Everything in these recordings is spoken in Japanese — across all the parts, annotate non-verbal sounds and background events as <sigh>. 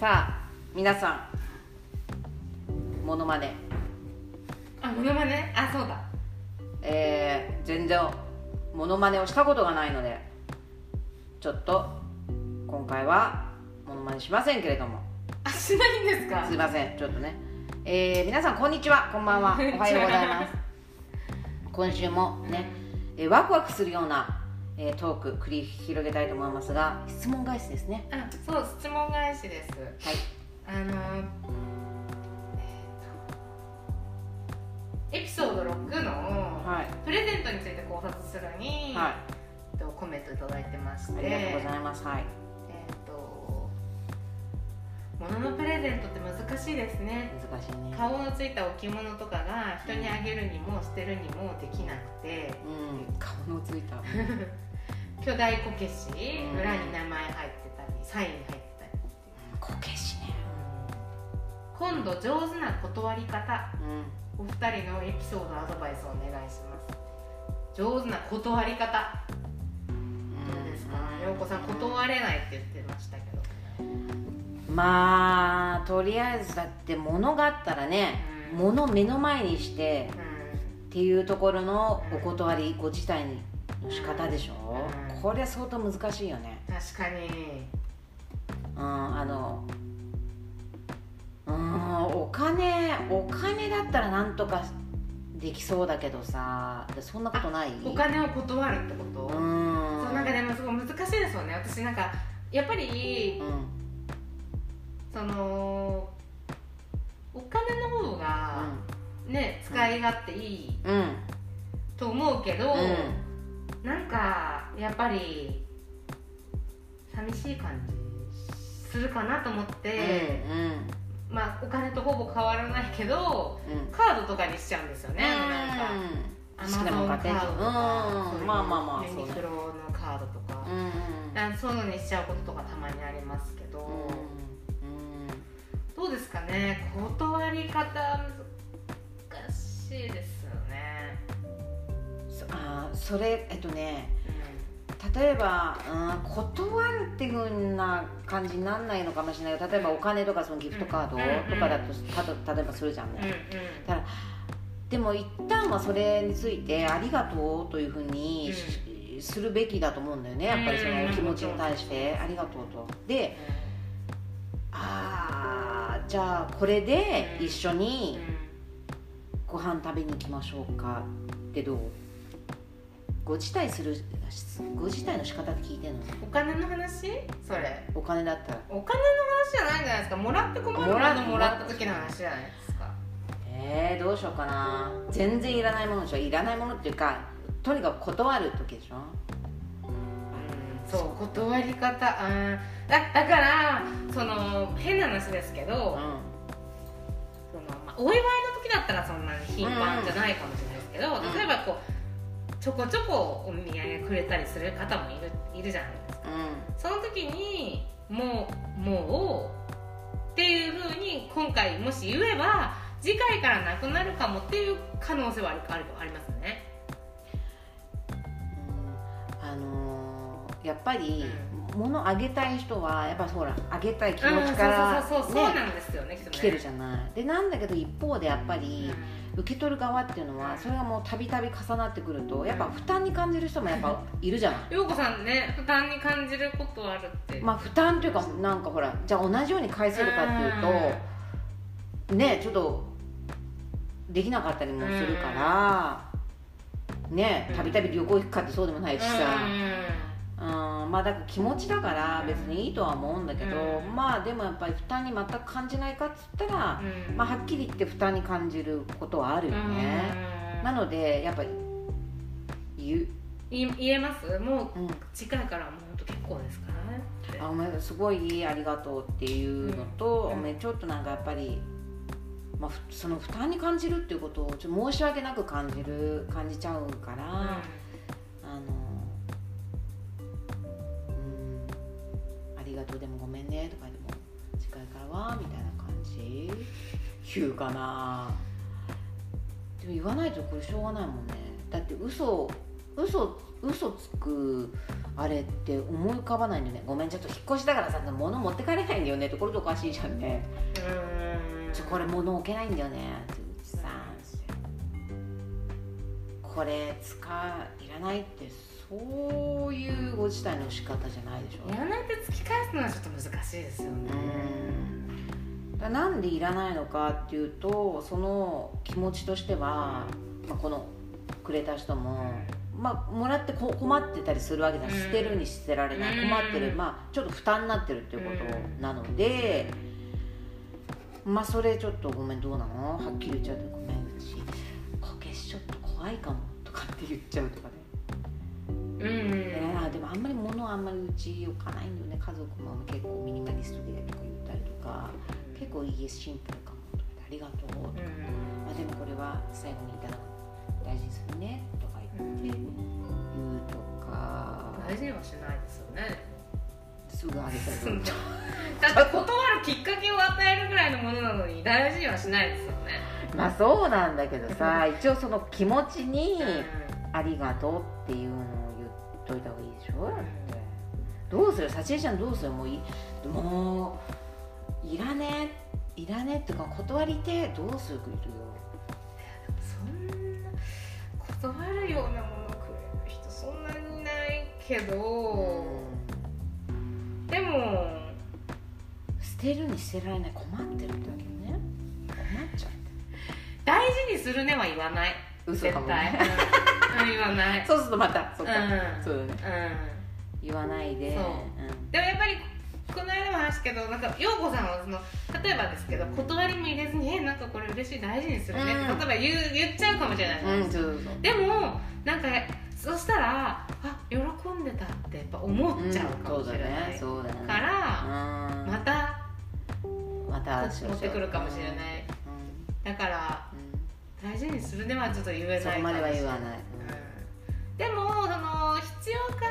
さあ皆さんモノマネ。あモノマネ？あそうだ。えー、全然モノマネをしたことがないのでちょっと今回はモノマネしませんけれども。あしないんですか？すいませんちょっとね。えー、皆さんこんにちは。こんばんは。おはようございます。今週もね、えー、ワクワクするような、えー、トーク繰り広げたいと思いますが質問返しですね。あそう質問返しです。はい。あのーえーとエピソード6のはい。プレゼントについて考察するに、はえっとコメントいただいてましていありがとうございます。はい。えっ、と物のプレゼントって難しいですね。難しいね。顔のついた置物とかが人にあげるにも捨てるにもできなくて。うん。顔のついた。<laughs> 巨大こけしうん裏に名前入ってたりサイン入ってたりこけしね。今度上手な断り方。うん。お二人のエピソードアドバイスお願いします。上手な断り方。どうですか？陽子さん断れないって言ってましたけどまあとりあえずだって物があったらね、うん。物目の前にしてうっていうところのお断りご自体の仕方でしょ、うん。これは相当難しいよね。ん確かに。うんあのうんお金お金だったらなんとかできそうだけどさでそんなことない？お金を断るってこと、うん。そうなんかでもすごい難しいですよね。私なんかやっぱりうんそのお金の方がね使い勝手いいうんうんと思うけど、うん。なんかやっぱり寂しい感じするかなと思って、うんまあお金とほぼ変わらないけどうん。うんカードとかにしちゃうんですよね、なんかアマゾンカードとか、うんまあまあまあユニクロのカードとか、うんうんそういうのにしちゃうこととかたまにありますけど、どうですかね？断り方難しいですよね、そあーそれえっとね例えば、うん、断るっていうふうな感じにならないのかもしれない。けど例えばお金とかそのギフトカードとかだとたと例えばするじゃん。ね、うんうん。だからでも一旦はそれについてありがとうというふうにし、するべきだと思うんだよね。やっぱりそのお気持ちに対して。ありがとうと。でああじゃあこれで一緒にご飯食べに行きましょうかってどう？ご辞退するご辞退の仕方って聞いてんの？お金の話？それ。お金だったら。お金の話じゃないんじゃないですか。もらって困るももらのもらった時の話じゃないですか。えー、どうしようかな。全然いらないものでしょ。いらないものっていうかとにかく断る時でしょ。そう断り方。あーだだからその変な話ですけど、うそのまあ、お祝いの時だったらそんなに頻繁じゃないかもしれないですけど、うん。例えばこうちょこちょこお土産くれたりする方もいるいるじゃないですか。んうん。その時にもうもうっていうふうに今回もし言えば次回からなくなるかもっていう可能性はあるありますね、うん。あのーやっぱり、物あげたい人はやっぱほらあげたい気持ちから、そうそうそうそうそうねなんですよね来てるじゃない。でなんだけど一方でやっぱり、受け取る側っていうのはそれがもうたびたび重なってくるとやっぱ負担に感じる人もやっぱ <laughs> いるじゃない。陽子さんね負担に感じることあるって。まあ負担というかなんかほらじゃあ同じように返せるかっていうとねちょっとできなかったりもするからねたびたび旅行行くかってそうでもないしさうんまあだから気持ちだから別にいいとは思うんだけどうん。まあでもやっぱり負担に全く感じないかっつったらうん。まあはっきり言って負担に感じることはあるよね。なのでやっぱり言う。言言えます？もううん。次回からもう結構ですからね。あお前すごいありがとうっていうのと、うん。お前ちょっとなんかやっぱり、まあ、ふその負担に感じるっていうことをちょっと申し訳なく感じる感じちゃうから、がとう。でもごめんねとかでも次回からはみたいな感じ。言うかな。でも言わないとこれしょうがないもんね。だって嘘嘘嘘つくあれって思い浮かばないんだよね。ごめんちょっと引っ越しだからさ物持って帰れないんだよねってこれでおかしいじゃんね。うん。ちょこれ物置けないんだよね。ってうちさこれ使いらないってそういうご自体の仕方じゃないでしょ。いらないって突き返すのはちょっと難しいですよね。なんでいらないのかっていうとその気持ちとしては、まあ、このくれた人も、まあ、もらってこ困ってたりするわけじゃない、うん。捨てるに捨てられない。うん。困ってる、まあ、ちょっと負担になってるっていうことなので、まあそれちょっとごめんどうなの？はっきり言っちゃうとごめん。うちこけしちょっと怖いかもとかって言っちゃうとかね。うんでもあんまり物はあんまりうち置かないんだよね。家族も結構ミニマリストでとか言ったりとか結構家シンプルかもとかありがとうとか、うん。まあ、でもこれは最後にいただく大事にするね。とか言って。言うとか。大事にはしないですよね。すぐあげたりとか。<laughs> だって断るきっかけを与えるぐらいのものなのに大事にはしないですよね。まあそうなんだけどさ <laughs> 一応その気持ちにうありがとうっていうのをといた方がいいでしょ？だって。どうする？幸恵ちゃんどうする？もういもういらねいらねっていうか断りてどうする？よ。そんな断るようなものくれる人そんなにいないけど。でも捨てるに捨てられない。困ってるってわけよね。困っちゃって大事にするねは言わない。嘘かも絶対、ねうん、言わない。そうするとまたそっか、うん。そうだね。う言わないで。そう。ん。でもやっぱりこの間も話したけどなんか陽子さんはその例えばですけど断りも入れずに「えなんかこれ嬉しい大事にするね」ってうん。例えば言う言っちゃうかもしれないじゃないででもなんかそしたらあ喜んでたってやっぱ思っちゃうかもしれない、そうだね。そうだね。から、うん。またまた持ってくるかもしれない。だからうん。うん大事にするねはちょっと言えないそこまでは言わない、うんでもその必要か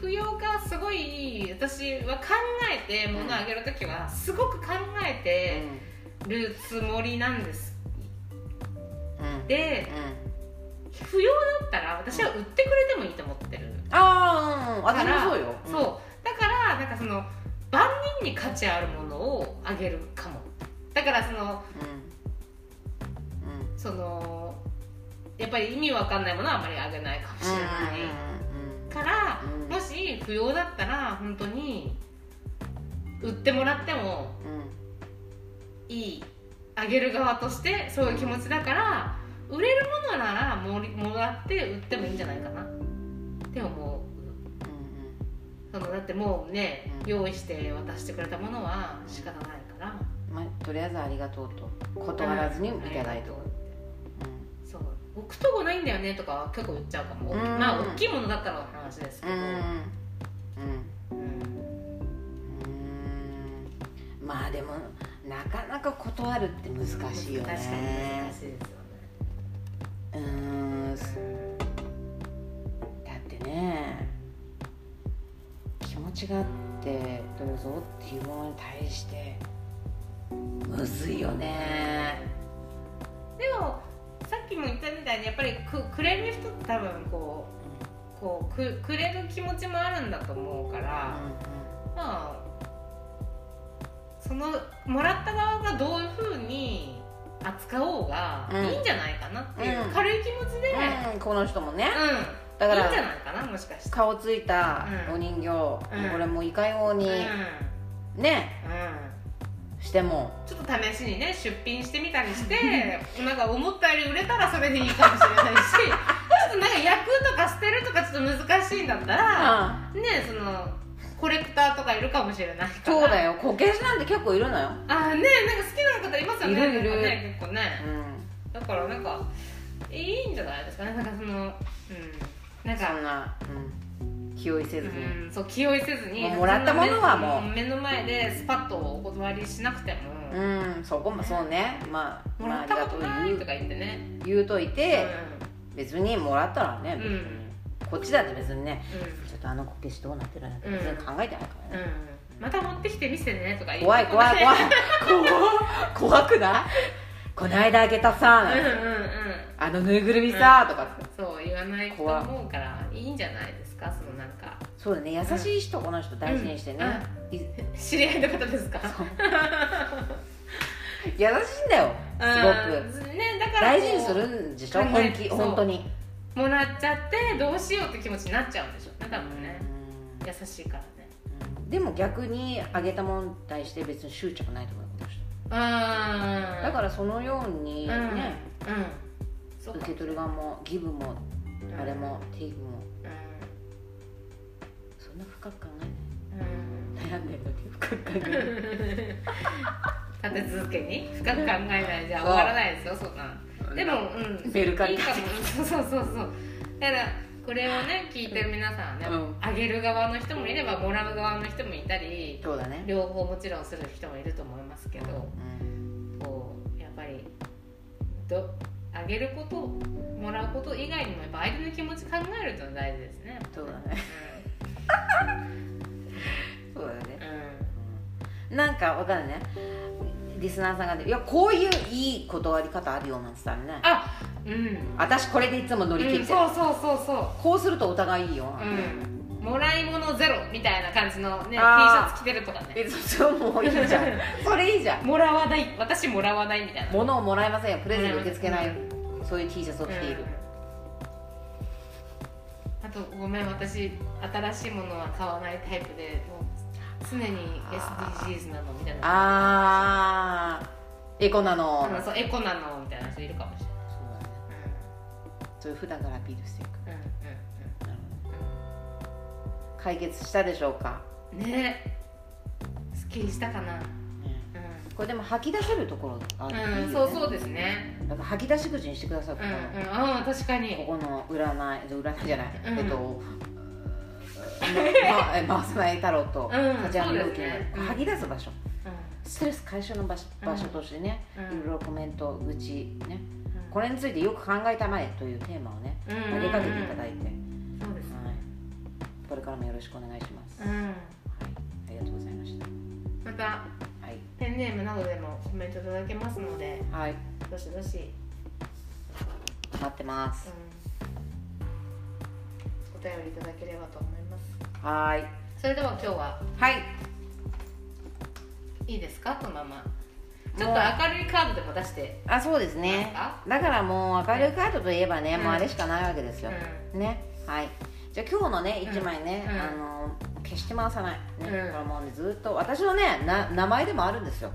不要かすごい私は考えて物をあげる時はすごく考えてるつもりなんです。うんうん。でうん。不要だったら私は売ってくれてもいいと思ってる。ああうん。私もそうよ。そう。だからなんかその万人に価値あるものをあげるかも。だからそのうんうんそのやっぱり意味わかんないものはあまりあげないかもしれない、から、もし不要だったら本当に売ってもらってもいいあげる側としてそういう気持ちだから売れるものならももらって売ってもいいんじゃないかな。って思う。そのだってもうね、うん用意して渡してくれたものは仕方ないから。まあ、とりあえずありがとうと断らずにいただいて。おく置くとこないんだよねとかは結構売っちゃうかも、うん。まあ大きいものだったらの話ですけど、うん。うん。まあでもなかなか断るって難しいよね。確かに難しいですよね。うん。だってね気持ちがあってどうぞっていうものに対してむずいよね。でもきも言ったみたいにやっぱりくくれる人って多分こうこうくくれる気持ちもあるんだと思うから、まあそのもらった側がどういうふうに扱おうがうん。いいんじゃないかなっていう、うん。軽い気持ちで、うんうん、この人もね。だだからいいんじゃないかなもしかして。顔ついたうんお人形、うん。これもいかように、うん。ね。うんしても。ちょっと試しにね出品してみたりしてなんか思ったより売れたらそれでいいかもしれないし <laughs> ちょっとなんか焼くとか捨てるとかちょっと難しいんだったらねそのコレクターとかいるかもしれないそうだよ。こけしなんて結構いるのよ、あーねなんか好きな方いますよね。いるいる。ね結構ね。うん、だからなんかいいんじゃないですかね。なんかそのうん。なんかそんな、うん、気負いせずに、うん、そう気負いせずにもらったものはもう。目目の前でスパッとお断りしなくても、うん、そこもそうね。まあ、もらったことない言うとか言ってね。言うといて、別にもらったらね、うん。こっちだって別にねうん。ちょっとあのこけしどうなってるんだってうん。別に考えてないからね、うん、また持ってきて見せてねとか言怖い怖い怖い。怖くない？この間あげたさ、うんうんうん。あのぬいぐるみさ、とかって。そう言わないと思うからいいんじゃないですか？そのなんか。そうだね優しい人、この人大事にしてね、い知り合いの方ですか？<laughs> 優しいんだよすごく。うん。ねだから大事にするんでしょ？本気本当に。もらっちゃってどうしようって気持ちになっちゃうんでしょ？多分ね。うん優しいからね。うん。でも逆にあげたものに対して別に執着ないと思だからそのようにね、うん。うん。受け取る側もギブもうんあれもテイクも。うそんな深く考えんうん。ない悩んでるのに深く考えない。立て続けに？深く考えない。じゃ終わらないですよそんなでもうん。メルカリいいかも。そうそうそうそう。だからこれをね聞いてる皆さんはね、うん。あげる側の人もいればもらう側の人もいたりそうだね。両方もちろんする人もいると思いますけど、うん。こうやっぱりどあげることもらうこと以外にもやっぱ相手の気持ち考えるっていうのが大事ですね。そうだね。そうだね。うなんかわかるね。リスナーさんがね「いやこういういい断り方あるよ」なんて言ったらね。あうん。私これでいつも乗り切うん、って。る、そうそうそうそこうするとお互いいいよ、う、うん、もらい物ゼロみたいな感じのね T シャツ着てるとかね。えそうもういいじゃん。<laughs> それいいじゃん。もらわない。私もらわないみたいな。物をもらえませんよ。プレゼント受け付けないよ、そういう T シャツを着ている、あとごめん私新しいものは買わないタイプでもう常に SDGs なのみたいな。ああエコなの、うんそうエコなのみたいな人いるかもしれないそういう普段からアピールしていく。うんうんなるほど。解決したでしょうか、うんね。すっきりしたかな。これでも吐き出せるところがある？うん、うん、そうそうですね。だから吐き出し口にしてくださいこうんうん。ああ確かに。ここの占い占いじゃない、うん。えっとまえ回さない太郎とうん立山料金そうですね。うん。吐き出す場所。うストレス解消の場所うん。場所としてね、うん。いろいろコメント愚痴ね。んこれについてよく考えたまえというテーマをねうん。投げかけていただいて、そうですはい、これからもよろしくお願いします、はい、うんありがとうございました。またはい、ペンネームなどでもコメントいただけますのではい、どしどし、待ってます。うん、お便りいただければと思います。はい。それでは今日ははい。いいですか？このままちょっと明るいカードでも出して。あそうですね。だからもう明るいカードといえばね、うん。もうあれしかないわけですよ、うね。はい。じゃあ今日のねうん1枚ね、うん。あの決して回さない、ね。うん。これもうねずっと私のねな名前でもあるんですよ。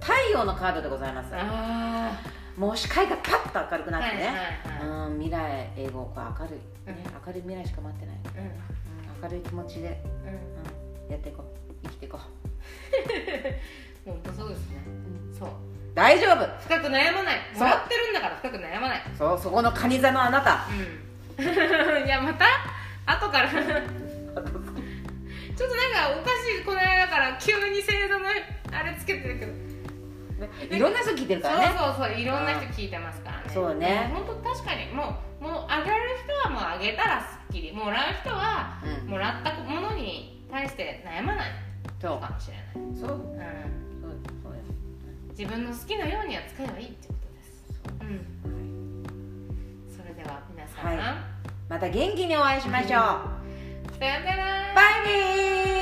太陽のカードでございます。あもう視界がパッと明るくなってね、はいはいはうん未来英語こう明るい、ね。う明るい未来しか待ってない、い。うん。うん明るい気持ちで、うん。うん、やっていこう。生きていこう <laughs> 本当そうですね。そう。大丈夫。深く悩まない。もらってるんだから深く悩まない。そうそこのカニ座のあなた。うん。<laughs> いやまた？後から。<laughs> ちょっとなんかおかしいこの間から急に星座のあれつけてるけど。いろんな人聞いてるからね。そうそうそういろんな人聞いてますからね。そうね。本当確かにもうもうあげる人はもうあげたらすっきりもらう人はうん。もらったものに対して悩まないそう。かもしれない、そう。うん、自分の好きなようには使えばいいってことです。うん。それでは皆さん、はい。また元気にお会いしましょう、さよなら。バイビー